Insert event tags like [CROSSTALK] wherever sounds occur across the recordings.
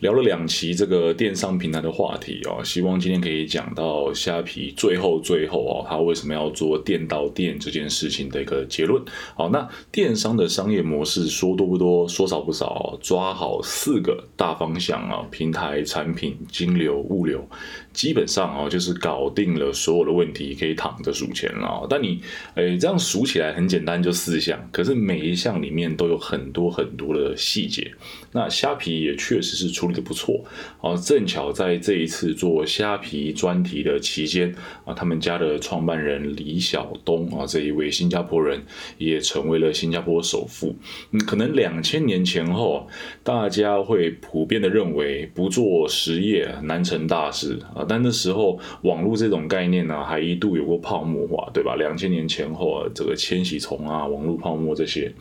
聊了两期这个电商平台的话题哦，希望今天可以讲到虾皮最后最后哦，它为什么要做店到店这件事情的一个结论。好，那电商的商业模式说多不多，说少不少，抓好四个大方向啊，平台、产品、金流、物流，基本上啊就是搞定了所有的问题，可以躺着数钱了。但你诶这样数起来很简单，就四项，可是每一项里面都有很多很多的细节。那虾皮也确实是出。的不错，啊，正巧在这一次做虾皮专题的期间啊，他们家的创办人李晓东啊，这一位新加坡人也成为了新加坡首富。嗯，可能两千年前后，大家会普遍的认为不做实业难成大事啊，但那时候网络这种概念呢，还一度有过泡沫化，对吧？两千年前后啊，这个千禧虫啊，网络泡沫这些。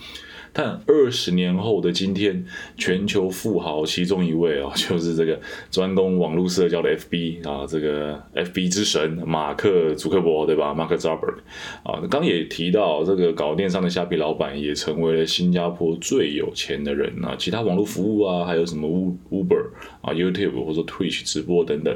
但二十年后的今天，全球富豪其中一位啊，[LAUGHS] 就是这个专攻网络社交的 FB 啊，这个 FB 之神马克·祖克伯，对吧？马克·扎伯啊，刚也提到这个搞电商的虾皮老板也成为了新加坡最有钱的人啊。其他网络服务啊，还有什么 Uber 啊、YouTube 或者 Twitch 直播等等，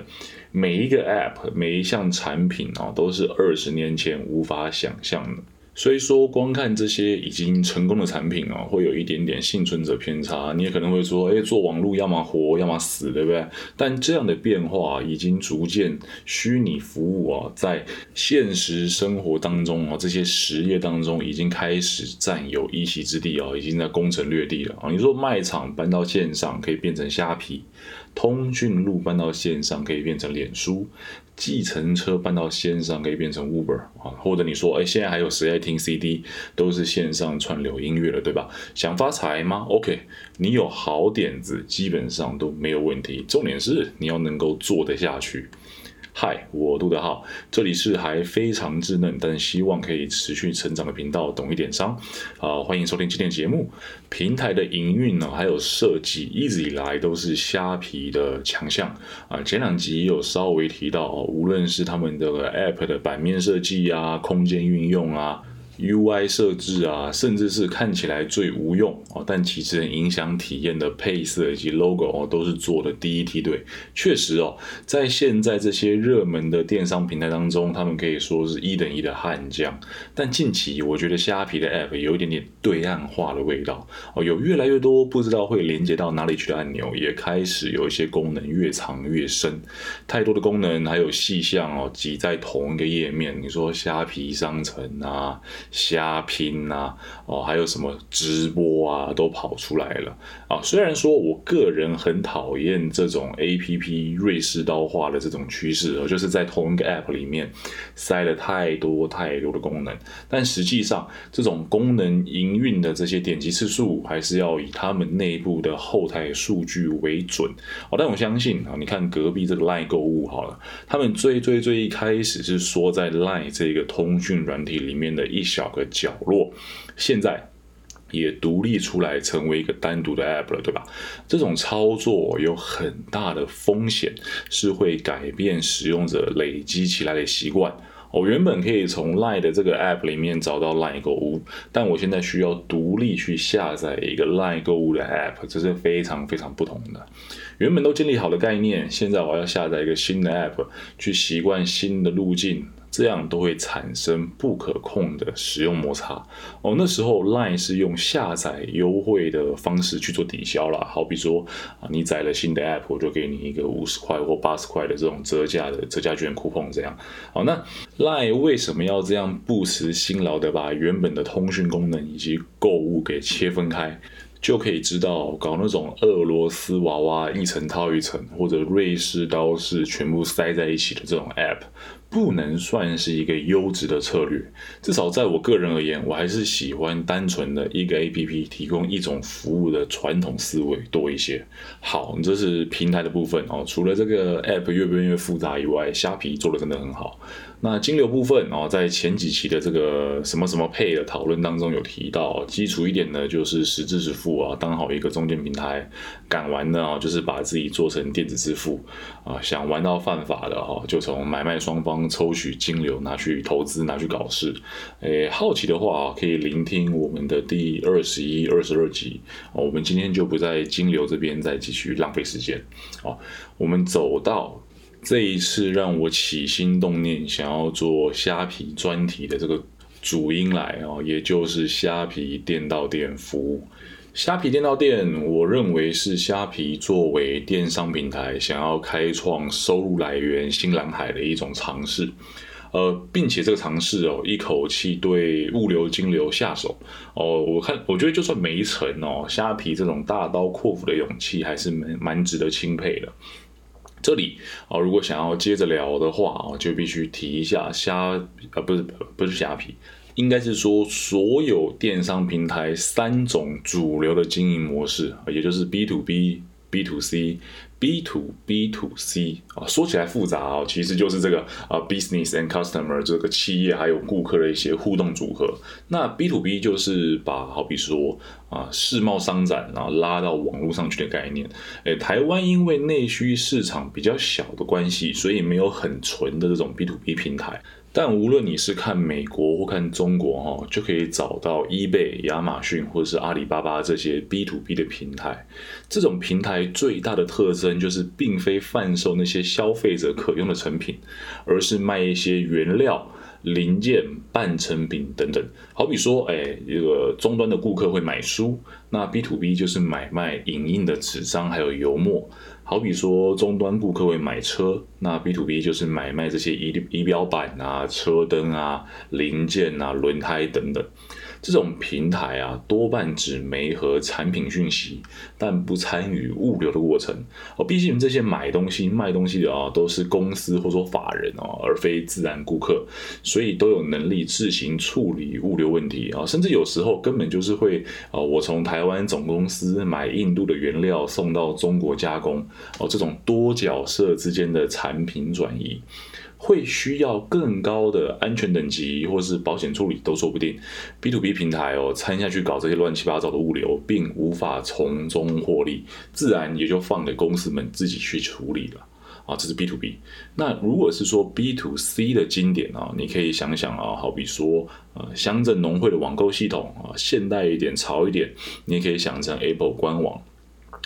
每一个 App、每一项产品啊，都是二十年前无法想象的。所以说，光看这些已经成功的产品啊，会有一点点幸存者偏差。你也可能会说，哎，做网络要么活，要么死，对不对？但这样的变化已经逐渐，虚拟服务啊，在现实生活当中啊，这些实业当中已经开始占有一席之地啊，已经在攻城略地了啊。你说卖场搬到线上可以变成虾皮，通讯录搬到线上可以变成脸书。计程车搬到线上可以变成 Uber 啊，或者你说，哎，现在还有谁爱听 CD，都是线上串流音乐了，对吧？想发财吗？OK，你有好点子，基本上都没有问题。重点是你要能够做得下去。嗨，我杜德浩，这里是还非常稚嫩，但希望可以持续成长的频道，懂一点商啊，欢迎收听今天节目。平台的营运呢，还有设计，一直以来都是虾皮的强项啊。前两集有稍微提到，无论是他们的 App 的版面设计啊，空间运用啊。UI 设置啊，甚至是看起来最无用啊，但其实影响体验的配色以及 logo 哦，都是做的第一梯队。确实哦，在现在这些热门的电商平台当中，他们可以说是一等一的悍将。但近期我觉得虾皮的 App 有一点点对岸化的味道哦，有越来越多不知道会连接到哪里去的按钮，也开始有一些功能越藏越深，太多的功能还有细项哦，挤在同一个页面。你说虾皮商城啊？瞎拼呐，哦，还有什么直播啊，都跑出来了啊。虽然说我个人很讨厌这种 A P P 瑞士刀化的这种趋势，就是在同一个 App 里面塞了太多太多的功能，但实际上这种功能营运的这些点击次数，还是要以他们内部的后台数据为准。哦，但我相信啊，你看隔壁这个 Line 购物好了，他们最最最一开始是说在 Line 这个通讯软体里面的一小。找个角落，现在也独立出来成为一个单独的 app 了，对吧？这种操作有很大的风险，是会改变使用者累积起来的习惯。我原本可以从 Line 的这个 app 里面找到 Line 购物，但我现在需要独立去下载一个 Line 购物的 app，这是非常非常不同的。原本都建立好的概念，现在我要下载一个新的 app，去习惯新的路径。这样都会产生不可控的使用摩擦哦。那时候 Line 是用下载优惠的方式去做抵消了，好比说啊，你载了新的 App，我就给你一个五十块或八十块的这种折价的折价券 coupon 这样。好，那 Line 为什么要这样不辞辛劳的把原本的通讯功能以及购物给切分开？就可以知道，搞那种俄罗斯娃娃一层套一层，或者瑞士刀式全部塞在一起的这种 App。不能算是一个优质的策略，至少在我个人而言，我还是喜欢单纯的一个 A P P 提供一种服务的传统思维多一些。好，这是平台的部分哦。除了这个 App 越变越复杂以外，虾皮做的真的很好。那金流部分哦，在前几期的这个什么什么配的讨论当中有提到，基础一点呢，就是实质支付啊，当好一个中间平台。敢玩的啊，就是把自己做成电子支付啊，想玩到犯法的哈，就从买卖双方。抽取金流拿去投资拿去搞事。诶，好奇的话可以聆听我们的第二十一、二十二集我们今天就不在金流这边再继续浪费时间哦。我们走到这一次让我起心动念想要做虾皮专题的这个主因来哦，也就是虾皮店到店服务。虾皮店到店，我认为是虾皮作为电商平台想要开创收入来源新蓝海的一种尝试，呃，并且这个尝试哦，一口气对物流金流下手哦，我看我觉得就算没成哦，虾皮这种大刀阔斧的勇气还是蛮蛮值得钦佩的。这里啊，如果想要接着聊的话啊，就必须提一下虾啊，不是不是虾皮。应该是说，所有电商平台三种主流的经营模式，也就是 B to B、B to C、B to B to C 啊，说起来复杂啊，其实就是这个啊，business and customer 这个企业还有顾客的一些互动组合。那 B to B 就是把好比说啊，世贸商展然后拉到网络上去的概念。诶，台湾因为内需市场比较小的关系，所以没有很纯的这种 B to B 平台。但无论你是看美国或看中国，哈，就可以找到 eBay、亚马逊或者是阿里巴巴这些 B to B 的平台。这种平台最大的特征就是，并非贩售那些消费者可用的成品，而是卖一些原料、零件、半成品等等。好比说，哎，这个终端的顾客会买书，那 B to B 就是买卖影印的纸张还有油墨。好比说，终端顾客会买车，那 B to B 就是买卖这些仪仪表板啊、车灯啊、零件啊、轮胎等等。这种平台啊，多半只媒合产品讯息，但不参与物流的过程。哦，毕竟这些买东西、卖东西的啊，都是公司或者说法人哦，而非自然顾客，所以都有能力自行处理物流问题啊。甚至有时候根本就是会啊，我从台湾总公司买印度的原料送到中国加工哦，这种多角色之间的产品转移。会需要更高的安全等级，或是保险处理都说不定。B to B 平台哦，参下去搞这些乱七八糟的物流，并无法从中获利，自然也就放给公司们自己去处理了。啊，这是 B to B。那如果是说 B to C 的经典啊，你可以想想啊，好比说呃乡镇农会的网购系统啊，现代一点潮一点，你也可以想成 Apple 官网，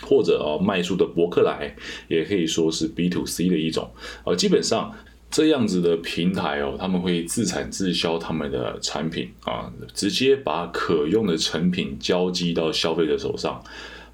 或者啊卖书的博客来，也可以说是 B to C 的一种。呃，基本上。这样子的平台哦，他们会自产自销他们的产品啊，直接把可用的成品交寄到消费者手上。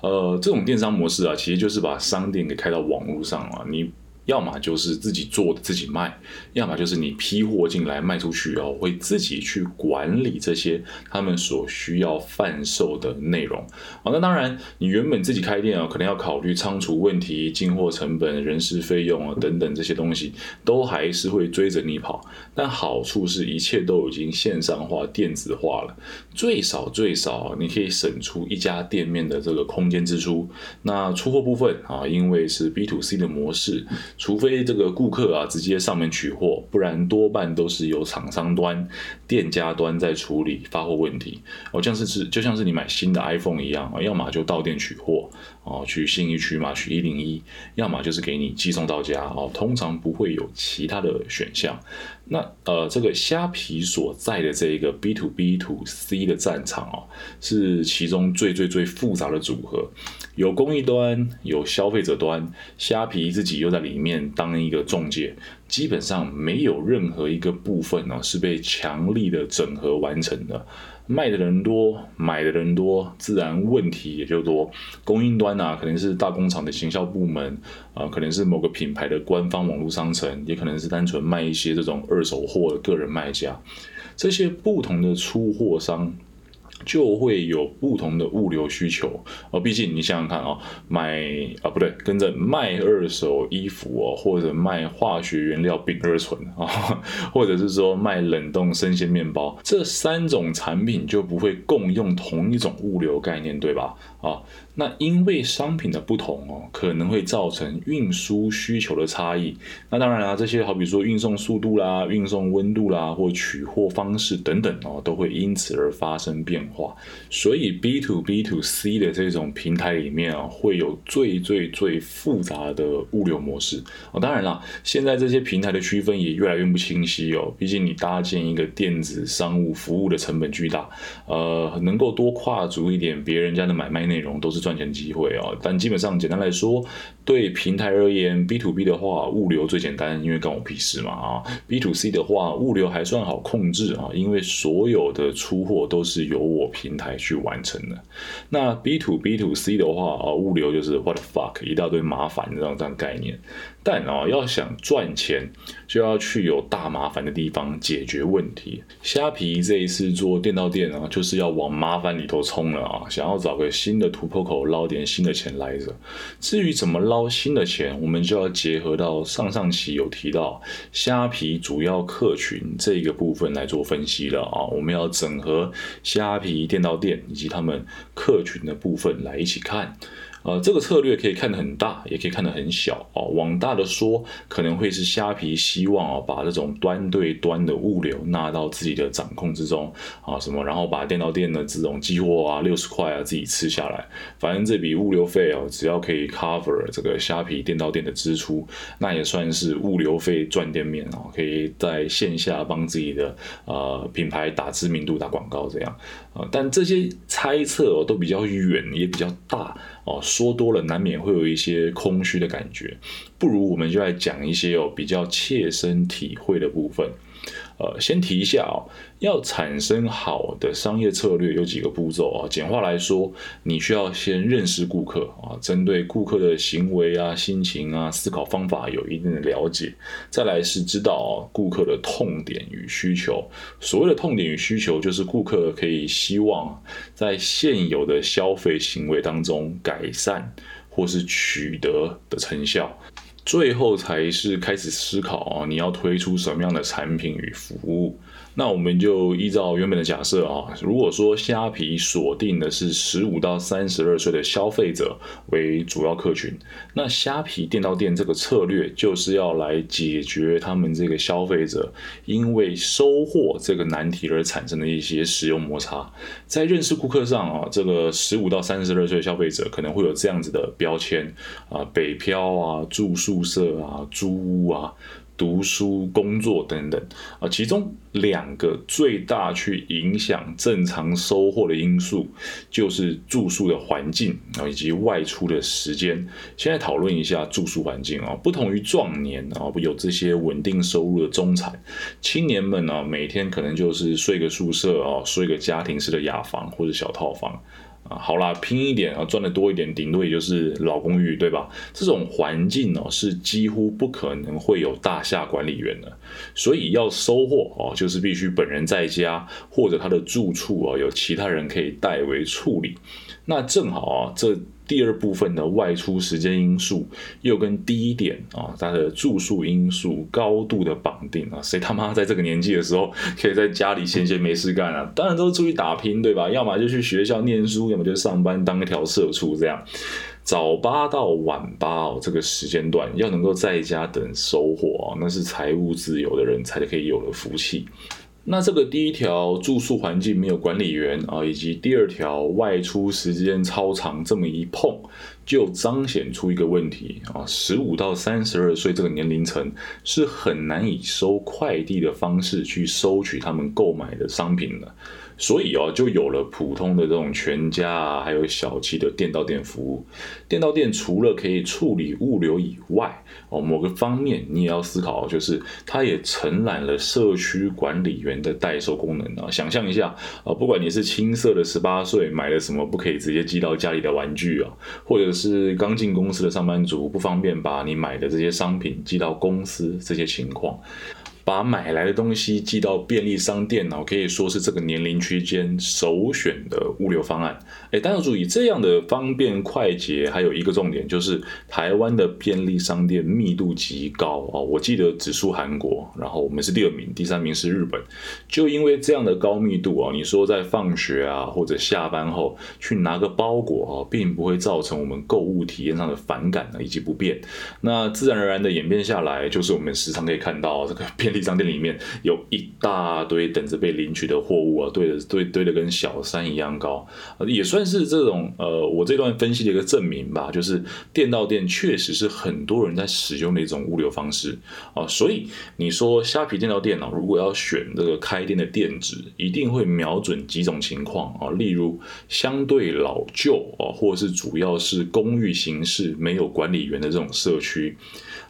呃，这种电商模式啊，其实就是把商店给开到网络上啊，你。要么就是自己做的自己卖，要么就是你批货进来卖出去哦，会自己去管理这些他们所需要贩售的内容。好，那当然你原本自己开店啊，可能要考虑仓储问题、进货成本、人事费用啊等等这些东西，都还是会追着你跑。但好处是一切都已经线上化、电子化了，最少最少你可以省出一家店面的这个空间支出。那出货部分啊，因为是 B to C 的模式。除非这个顾客啊直接上门取货，不然多半都是由厂商端、店家端在处理发货问题。哦，像是是就像是你买新的 iPhone 一样啊，要么就到店取货哦，去信义区嘛取一零一，要么就是给你寄送到家哦，通常不会有其他的选项。那呃，这个虾皮所在的这一个 B to B to C 的战场哦，是其中最最最复杂的组合，有公益端，有消费者端，虾皮自己又在里面当一个中介，基本上没有任何一个部分呢是被强力的整合完成的。卖的人多，买的人多，自然问题也就多。供应端啊，可能是大工厂的行销部门啊，可能是某个品牌的官方网络商城，也可能是单纯卖一些这种二手货的个人卖家。这些不同的出货商。就会有不同的物流需求哦，毕竟你想想看啊，买啊不对，跟着卖二手衣服哦，或者卖化学原料丙二醇啊，[LAUGHS] 或者是说卖冷冻生鲜面包，这三种产品就不会共用同一种物流概念，对吧？啊，那因为商品的不同哦，可能会造成运输需求的差异。那当然啦，这些好比说运送速度啦、运送温度啦，或取货方式等等哦，都会因此而发生变化。化所以 B to B to C 的这种平台里面啊，会有最最最复杂的物流模式哦。当然啦，现在这些平台的区分也越来越不清晰哦。毕竟你搭建一个电子商务服务的成本巨大，呃，能够多跨足一点别人家的买卖内容，都是。赚钱机会啊，但基本上简单来说，对平台而言，B to B 的话，物流最简单，因为干我屁事嘛啊。B to C 的话，物流还算好控制啊，因为所有的出货都是由我平台去完成的。那 B to B to C 的话啊，物流就是 what the fuck，一大堆麻烦这样这样概念。但啊，要想赚钱，就要去有大麻烦的地方解决问题。虾皮这一次做店到店啊，就是要往麻烦里头冲了啊，想要找个新的突破口，捞点新的钱来着。至于怎么捞新的钱，我们就要结合到上上期有提到虾皮主要客群这个部分来做分析了啊。我们要整合虾皮店到店以及他们客群的部分来一起看。呃，这个策略可以看得很大，也可以看得很小哦。往大的说，可能会是虾皮希望啊，把这种端对端的物流纳到自己的掌控之中啊，什么，然后把店到店的这种寄货啊，六十块啊，自己吃下来。反正这笔物流费哦，只要可以 cover 这个虾皮店到店的支出，那也算是物流费赚店面哦，可以在线下帮自己的呃品牌打知名度、打广告这样啊。但这些猜测哦，都比较远，也比较大。哦，说多了难免会有一些空虚的感觉，不如我们就来讲一些哦比较切身体会的部分。呃，先提一下哦，要产生好的商业策略有几个步骤啊。简化来说，你需要先认识顾客啊，针对顾客的行为啊、心情啊、思考方法有一定的了解。再来是知道顾客的痛点与需求。所谓的痛点与需求，就是顾客可以希望在现有的消费行为当中改善或是取得的成效。最后才是开始思考哦，你要推出什么样的产品与服务。那我们就依照原本的假设啊，如果说虾皮锁定的是十五到三十二岁的消费者为主要客群，那虾皮店到店这个策略就是要来解决他们这个消费者因为收货这个难题而产生的一些使用摩擦。在认识顾客上啊，这个十五到三十二岁的消费者可能会有这样子的标签啊，北漂啊，住宿舍啊，租屋啊。读书、工作等等啊，其中两个最大去影响正常收获的因素，就是住宿的环境啊，以及外出的时间。现在讨论一下住宿环境啊，不同于壮年啊，有这些稳定收入的中产青年们呢，每天可能就是睡个宿舍啊，睡个家庭式的雅房或者小套房。啊，好啦，拼一点啊，赚的多一点，顶多也就是老公寓，对吧？这种环境哦，是几乎不可能会有大厦管理员的，所以要收获哦，就是必须本人在家，或者他的住处哦，有其他人可以代为处理。那正好啊，这。第二部分的外出时间因素，又跟第一点啊，它的住宿因素高度的绑定啊，谁他妈在这个年纪的时候 [LAUGHS] 可以在家里闲闲没事干啊？当然都是出去打拼，对吧？要么就去学校念书，要么就上班当一条社畜，这样早八到晚八哦，这个时间段要能够在家等收获啊，那是财务自由的人才可以有的福气。那这个第一条住宿环境没有管理员啊，以及第二条外出时间超长，这么一碰，就彰显出一个问题啊，十五到三十二岁这个年龄层是很难以收快递的方式去收取他们购买的商品的。所以哦，就有了普通的这种全家啊，还有小七的店到店服务。店到店除了可以处理物流以外，哦，某个方面你也要思考，就是它也承揽了社区管理员的代收功能啊。想象一下啊，不管你是青涩的十八岁买了什么不可以直接寄到家里的玩具啊，或者是刚进公司的上班族不方便把你买的这些商品寄到公司，这些情况。把买来的东西寄到便利商店哦，可以说是这个年龄区间首选的物流方案。哎，大家注意，这样的方便快捷，还有一个重点就是台湾的便利商店密度极高哦。我记得只输韩国，然后我们是第二名，第三名是日本。就因为这样的高密度啊，你说在放学啊或者下班后去拿个包裹啊，并不会造成我们购物体验上的反感呢以及不便。那自然而然的演变下来，就是我们时常可以看到这个便便利商店里面有一大堆等着被领取的货物啊，堆的堆堆的跟小山一样高，也算是这种呃，我这段分析的一个证明吧。就是店到店确实是很多人在使用的一种物流方式啊。所以你说虾皮店到店呢，如果要选这个开店的店址，一定会瞄准几种情况啊，例如相对老旧啊，或是主要是公寓形式、没有管理员的这种社区，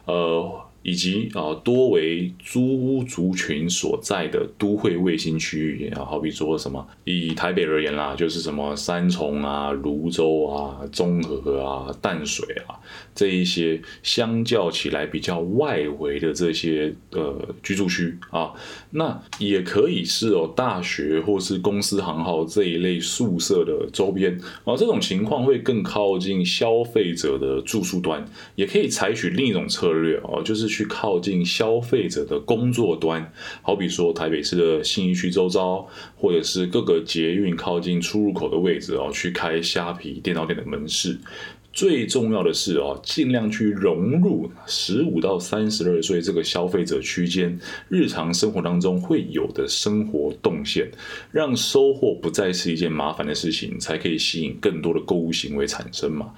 呃。以及啊，多为租屋族群所在的都会卫星区域啊，好比说什么，以台北而言啦，就是什么三重啊、泸州啊、中和啊、淡水啊这一些，相较起来比较外围的这些呃居住区啊，那也可以是哦，大学或是公司行号这一类宿舍的周边啊，这种情况会更靠近消费者的住宿端，也可以采取另一种策略哦，就是。去靠近消费者的工作端，好比说台北市的信义区周遭，或者是各个捷运靠近出入口的位置哦，去开虾皮电脑店的门市。最重要的是哦，尽量去融入十五到三十二岁这个消费者区间日常生活当中会有的生活动线，让收货不再是一件麻烦的事情，才可以吸引更多的购物行为产生嘛。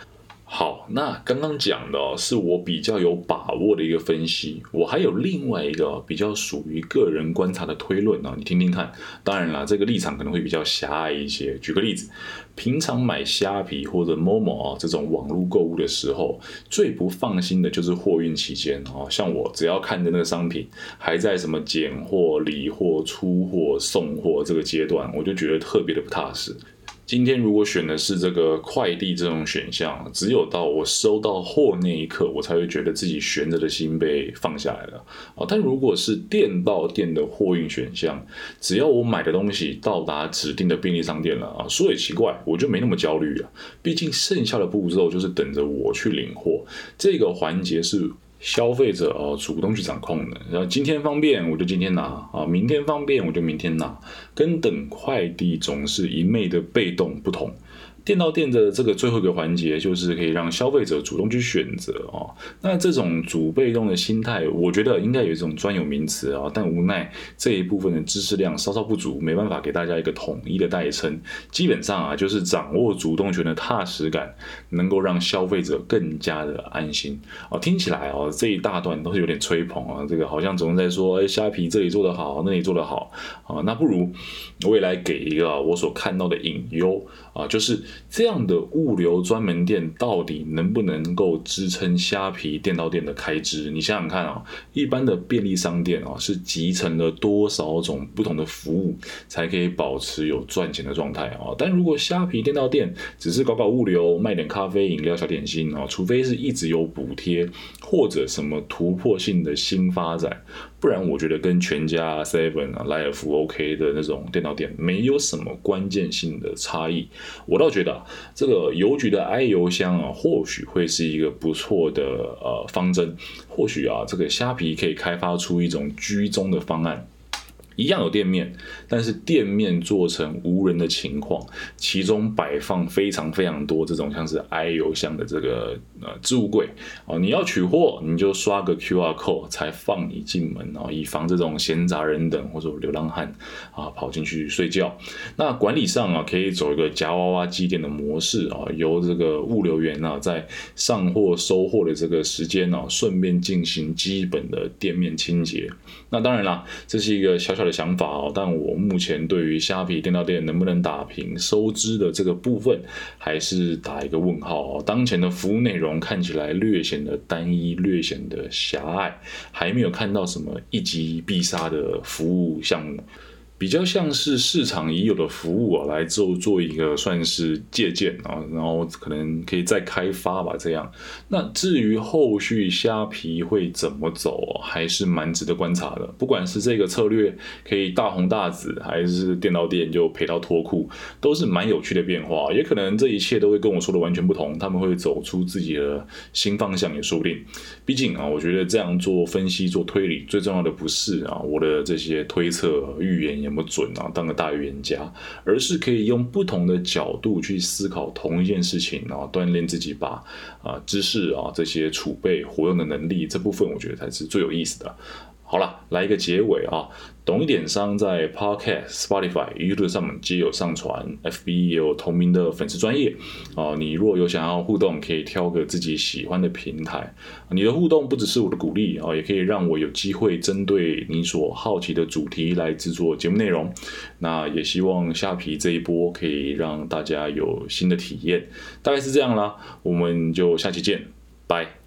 好，那刚刚讲的是我比较有把握的一个分析，我还有另外一个比较属于个人观察的推论呢，你听听看。当然啦，这个立场可能会比较狭隘一些。举个例子，平常买虾皮或者某某啊这种网络购物的时候，最不放心的就是货运期间啊，像我只要看着那个商品还在什么拣货、理货、出货、送货这个阶段，我就觉得特别的不踏实。今天如果选的是这个快递这种选项，只有到我收到货那一刻，我才会觉得自己悬着的心被放下来了啊。但如果是店到店的货运选项，只要我买的东西到达指定的便利商店了啊，说也奇怪，我就没那么焦虑了。毕竟剩下的步骤就是等着我去领货，这个环节是。消费者哦，主动去掌控的。然后今天方便，我就今天拿啊；明天方便，我就明天拿。跟等快递总是一昧的被动不同。店到店的这个最后一个环节，就是可以让消费者主动去选择哦。那这种主被动的心态，我觉得应该有一种专有名词啊。但无奈这一部分的知识量稍稍不足，没办法给大家一个统一的代称。基本上啊，就是掌握主动权的踏实感，能够让消费者更加的安心哦。听起来哦，这一大段都是有点吹捧啊。这个好像总是在说，哎，虾皮这里做得好，那里做得好啊。那不如我也来给一个我所看到的隐忧啊，就是。这样的物流专门店到底能不能够支撑虾皮店到店的开支？你想想看啊，一般的便利商店啊，是集成了多少种不同的服务才可以保持有赚钱的状态啊？但如果虾皮店到店只是搞搞物流，卖点咖啡、饮料、小点心啊，除非是一直有补贴或者什么突破性的新发展。不然，我觉得跟全家、Seven 啊、Life OK 的那种电脑店没有什么关键性的差异。我倒觉得啊这个邮局的 i 邮箱啊，或许会是一个不错的呃方针。或许啊，这个虾皮可以开发出一种居中的方案。一样有店面，但是店面做成无人的情况，其中摆放非常非常多这种像是 i 邮箱的这个呃置物柜哦，你要取货你就刷个 QR code 才放你进门哦，以防这种闲杂人等或者流浪汉啊跑进去睡觉。那管理上啊可以走一个夹娃娃机店的模式啊，由这个物流员啊在上货收货的这个时间呢，顺便进行基本的店面清洁。那当然啦，这是一个小小。的想法哦，但我目前对于虾皮电脑店能不能打平收支的这个部分，还是打一个问号哦。当前的服务内容看起来略显得单一，略显得狭隘，还没有看到什么一击必杀的服务项目。比较像是市场已有的服务啊，来做做一个算是借鉴啊，然后可能可以再开发吧。这样，那至于后续虾皮会怎么走，还是蛮值得观察的。不管是这个策略可以大红大紫，还是店到店就赔到脱裤，都是蛮有趣的变化。也可能这一切都会跟我说的完全不同，他们会走出自己的新方向也说不定。毕竟啊，我觉得这样做分析、做推理，最重要的不是啊我的这些推测、预言。有没有准啊？当个大预言家，而是可以用不同的角度去思考同一件事情，然后锻炼自己把啊知识啊这些储备活用的能力，这部分我觉得才是最有意思的。好了，来一个结尾啊！懂一点商在 Podcast、Spotify、YouTube 上面皆有上传，FB 也有同名的粉丝专业啊。你若有想要互动，可以挑个自己喜欢的平台。你的互动不只是我的鼓励啊，也可以让我有机会针对你所好奇的主题来制作节目内容。那也希望虾皮这一波可以让大家有新的体验。大概是这样啦，我们就下期见，拜。